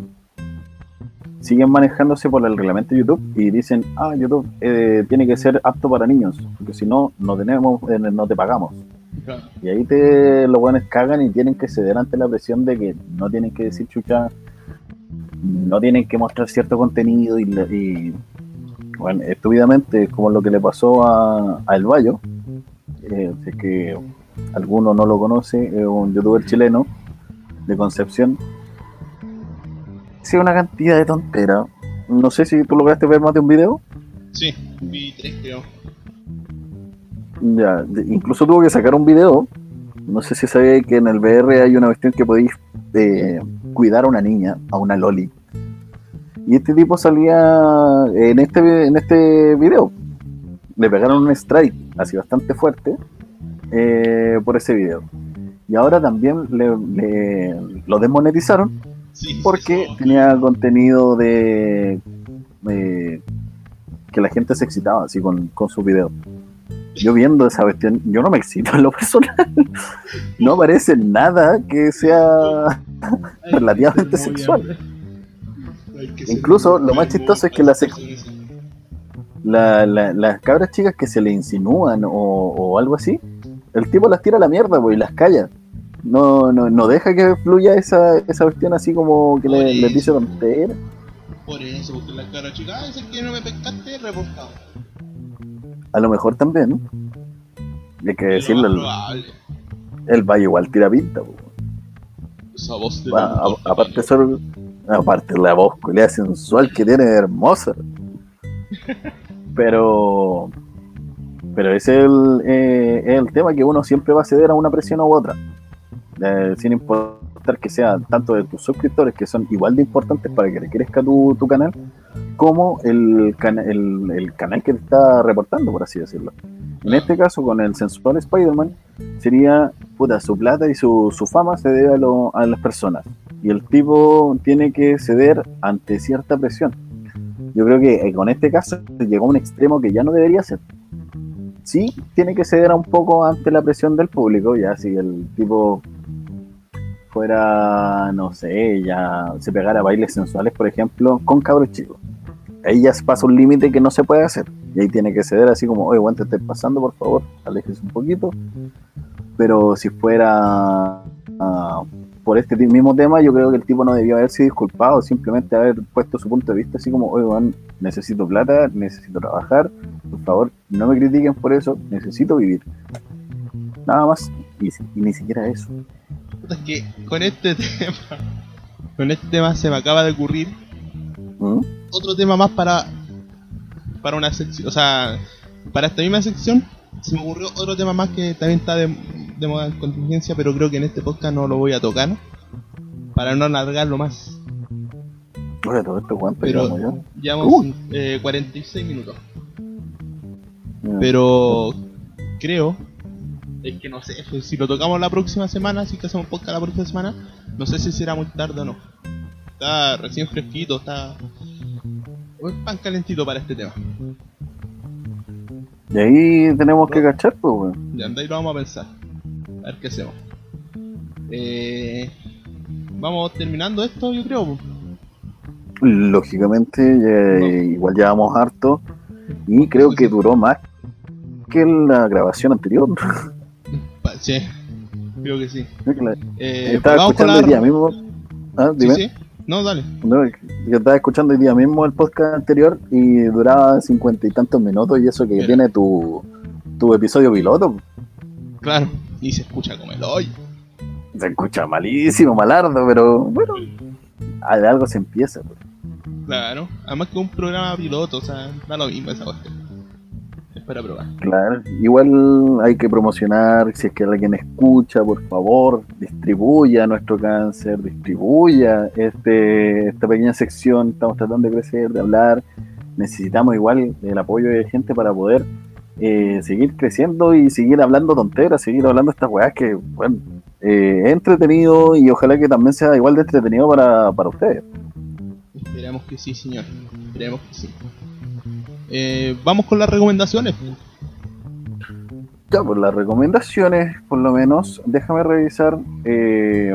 siguen manejándose por el reglamento de YouTube y dicen, ah, YouTube eh, tiene que ser apto para niños, porque si no, no tenemos, eh, no te pagamos. Claro. Y ahí te los buenos cagan y tienen que ceder ante la presión de que no tienen que decir chucha, no tienen que mostrar cierto contenido y, y, bueno, estúpidamente, como lo que le pasó a, a El Bayo, eh, si es que alguno no lo conoce, es un youtuber chileno de Concepción. Sí, una cantidad de tonteras. No sé si tú lograste ver más de un video. Sí, vi tres creo. Ya, incluso tuvo que sacar un video. No sé si sabéis que en el VR hay una cuestión que podéis eh, cuidar a una niña, a una Loli. Y este tipo salía en este, en este video. Le pegaron un strike así bastante fuerte eh, por ese video. Y ahora también le, le- lo desmonetizaron Sí, porque eso- tenía contenido de, de que la gente se excitaba así con, con sus videos. Yo viendo esa cuestión, yo no me excito en lo personal. No aparece nada que sea relativamente sexual. Incluso lo más chistoso es que la. La- la- las cabras chicas que se le insinúan o, o algo así, el tipo las tira a la mierda pues, y las calla. No, no, no deja que fluya esa, esa cuestión así como que le, les dice tonteras. Por eso, porque la cara chica, ah, ese que no me pescaste, reportado. A lo mejor también. ¿no? Hay que Lo decirle, más el, Valle igual tira pinta. pues. Esa voz de Bueno, a- aparte ser Aparte la voz culea sensual que tiene hermosa. Pero pero ese es el, eh, el tema que uno siempre va a ceder a una presión u otra. Sin importar que sea tanto de tus suscriptores, que son igual de importantes para que crezca tu, tu canal, como el, el, el, canal que te está reportando, por así decirlo. En este caso, con el sensual Spider-Man, sería, puta, su plata y su, su fama se debe a, lo, a las personas. Y el tipo tiene que ceder ante cierta presión. Yo creo que eh, con este caso llegó a un extremo que ya no debería ser. Sí, tiene que ceder un poco ante la presión del público, ya si el tipo fuera, no sé, ya se pegara a bailes sensuales, por ejemplo, con cabros chicos. Ahí ya pasa un límite que no se puede hacer. Y ahí tiene que ceder así como, oye, guante, estés pasando, por favor, aléjese un poquito. Pero si fuera uh, por este mismo tema, yo creo que el tipo no debió haberse disculpado, simplemente haber puesto su punto de vista así como, oye, bueno, necesito plata, necesito trabajar, por favor, no me critiquen por eso, necesito vivir. Nada más, y, y ni siquiera eso. Es que con este tema, con este tema se me acaba de ocurrir ¿Mm? otro tema más para para una sección, o sea, para esta misma sección se me ocurrió otro tema más que también está de, de moda en contingencia, pero creo que en este podcast no lo voy a tocar, para no alargarlo más. Oye, todo esto cuánto pero llevamos ya? Llevamos eh, 46 minutos. Pero creo, es que no sé, pues, si lo tocamos la próxima semana, si que hacemos podcast la próxima semana, no sé si será muy tarde o no. Está recién fresquito, está un pan calentito para este tema. Y ahí tenemos que cachar, pues, weón. Ya, ahí lo vamos a pensar. A ver qué hacemos. Eh, vamos terminando esto, yo creo. pues. Lógicamente, ya- No. igual llevamos harto. Y creo que duró más que la grabación anterior. Sí, creo que sí. Creo que la- Eh, estaba con escuchando la- hoy día mismo. Ah, Sí, dime. sí. No, dale. No, yo estaba escuchando hoy día mismo el podcast anterior y duraba cincuenta y tantos minutos y eso que Mira. tiene tu, tu episodio piloto. Claro. Y se escucha como el hoy. Se escucha malísimo, malardo, pero bueno, de algo se empieza. pues. Claro. Además que un programa piloto, o sea, da lo mismo esa cuestión. Para probar. Claro, igual hay que promocionar, si es que alguien escucha, por favor, distribuya nuestro cáncer, distribuya este, esta pequeña sección, estamos tratando de crecer, de hablar, necesitamos igual el apoyo de gente para poder eh, seguir creciendo y seguir hablando tonteras, seguir hablando estas weas que, bueno, eh, es entretenido y ojalá que también sea igual de entretenido para, para ustedes. Esperamos que sí, señor. Esperemos que sí. Eh, vamos con las recomendaciones. Ya, por las recomendaciones, por lo menos, déjame revisar eh,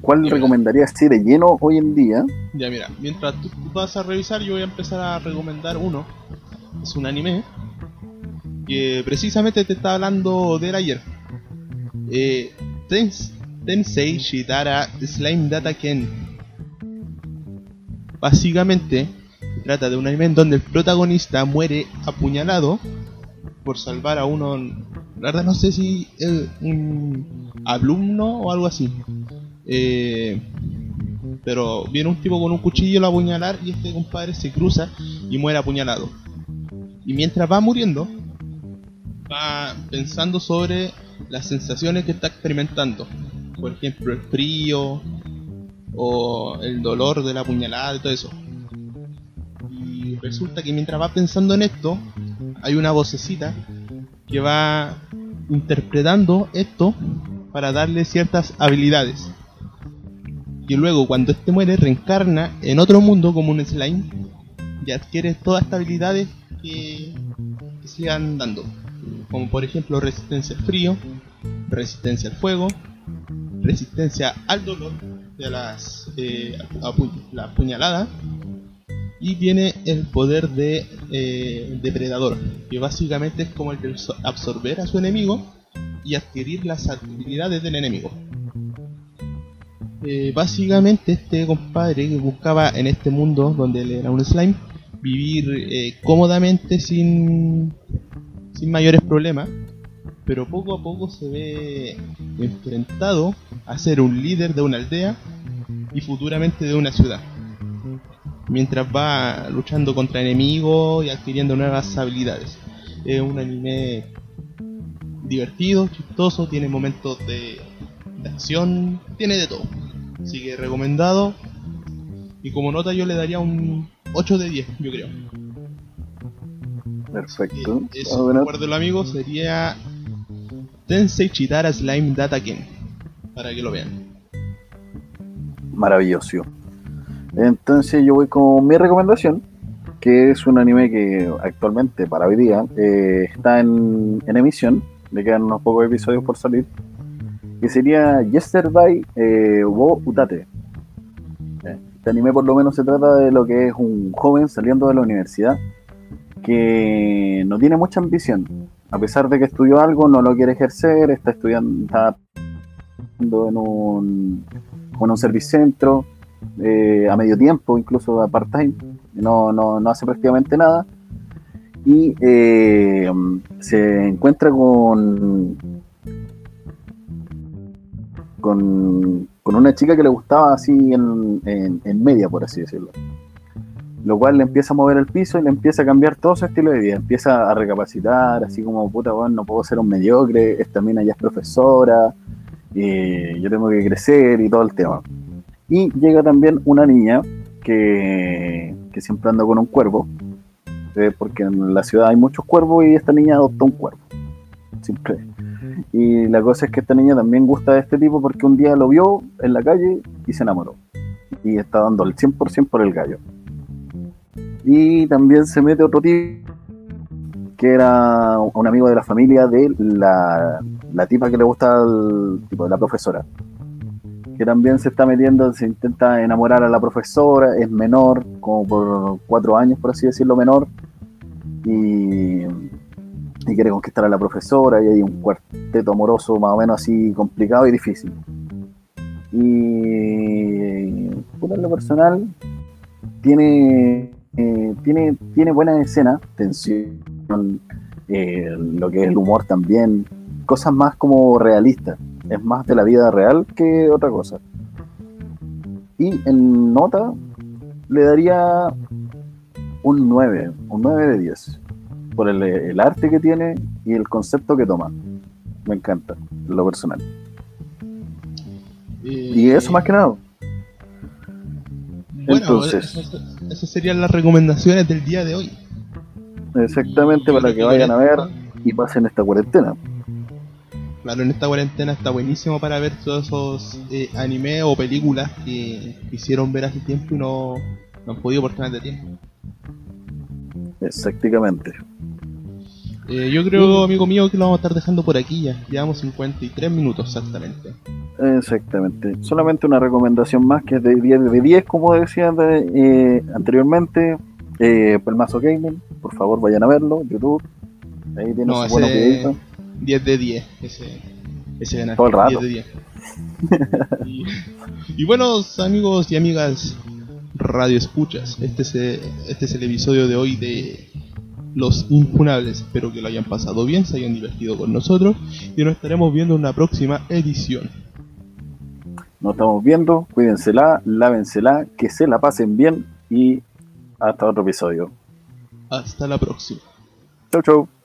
cuál Dímela. recomendarías así de lleno hoy en día. Ya, mira, mientras tú vas a revisar, yo voy a empezar a recomendar uno. Es un anime que precisamente te estaba hablando de él ayer. Eh, Tens- Tensei Shitara Slime Data Ken. Básicamente, se trata de un anime en donde el protagonista muere apuñalado por salvar a uno. La verdad, no sé si es un alumno o algo así. Eh, pero viene un tipo con un cuchillo a apuñalar y este compadre se cruza y muere apuñalado. Y mientras va muriendo, va pensando sobre las sensaciones que está experimentando. Por ejemplo, el frío o el dolor de la puñalada y todo eso. Resulta que mientras va pensando en esto, hay una vocecita que va interpretando esto para darle ciertas habilidades. Y luego cuando este muere reencarna en otro mundo como un slime y adquiere todas estas habilidades que, que se van dando. Como por ejemplo resistencia al frío, resistencia al fuego, resistencia al dolor de las eh, la puñalada y viene el poder de eh, depredador que básicamente es como el de absor- absorber a su enemigo y adquirir las habilidades del enemigo Eh, básicamente este compadre que buscaba en este mundo donde él era un slime vivir eh, cómodamente sin sin mayores problemas pero poco a poco se ve enfrentado a ser un líder de una aldea y futuramente de una ciudad. Mientras va luchando contra enemigos y adquiriendo nuevas habilidades. Es un anime divertido, chistoso, tiene momentos de, de acción, tiene de todo. Así que recomendado. Y como nota yo le daría un 8 de 10, yo creo. Perfecto. Eh, eso, recuerdo amigo, sería Tensei Chitara Slime Data Ken. Para que lo vean. Maravilloso. Entonces yo voy con mi recomendación, que es un anime que actualmente, para hoy día, eh, está en, en, emisión. Le quedan unos pocos episodios por salir. Que sería Yesterday eh, Wo Utate. Este anime por lo menos se trata de lo que es un joven saliendo de la universidad que no tiene mucha ambición. A pesar de que estudió algo, no lo quiere ejercer, está estudiando, está en un, en un servicentro eh, a medio tiempo, incluso a part-time, no, no, no, hace prácticamente nada. Y eh, se encuentra con, con, con, una chica que le gustaba así en, en, media, por así decirlo lo cual le empieza a mover el piso y le empieza a cambiar todo su estilo de vida, empieza a recapacitar, así como, puta, bueno, no puedo ser un mediocre, esta mina ya es profesora, y yo tengo que crecer y todo el tema. Y llega también una niña que, que siempre anda con un cuervo, eh, porque en la ciudad hay muchos cuervos y esta niña adopta un cuervo, siempre. Y la cosa es que esta niña también gusta de este tipo porque un día lo vio en la calle y se enamoró. Y está dando el 100% por el gallo. Y también se mete otro tipo que era un amigo de la familia de la, la tipa que le gusta al tipo de la profesora. Que también se está metiendo, se intenta enamorar a la profesora, es menor, como por cuatro años, por así decirlo, menor. Y, quiere conquistar a la profesora y hay un cuarteto amoroso más o menos así complicado y difícil. Y por lo personal, tiene eh, tiene, tiene buena escena, tensión, eh, lo que es el humor también, cosas más como realistas, es más de la vida real que otra cosa. Y en nota le daría un 9, un 9 de 10, por el, el arte que tiene y el concepto que toma. Me encanta, lo personal. Y eso más que nada. Bueno, Entonces, esas serían las recomendaciones del día de hoy. Exactamente, para que vayan a ver y pasen esta cuarentena. Claro, en esta cuarentena está buenísimo para ver todos esos eh, anime o películas que quisieron ver hace tiempo y no, no han podido por temas de tiempo. Exactamente. Eh, yo creo, amigo mío, que lo vamos a estar dejando por aquí ya. Llevamos 53 minutos exactamente. Exactamente. Solamente una recomendación más que es de 10 de 10, como decía de, eh, anteriormente. Eh, Pelmazo Gaming, por favor vayan a verlo, YouTube. Ahí tiene no, su ese 10 de 10, ese, ese Todo el rato. 10 de 10. y, y buenos amigos y amigas radio escuchas, este es, este es el episodio de hoy de Los Infunables. Espero que lo hayan pasado bien, se hayan divertido con nosotros y nos estaremos viendo en una próxima edición. Nos estamos viendo, cuídensela, lávensela, que se la pasen bien y hasta otro episodio. Hasta la próxima. Chau, chau.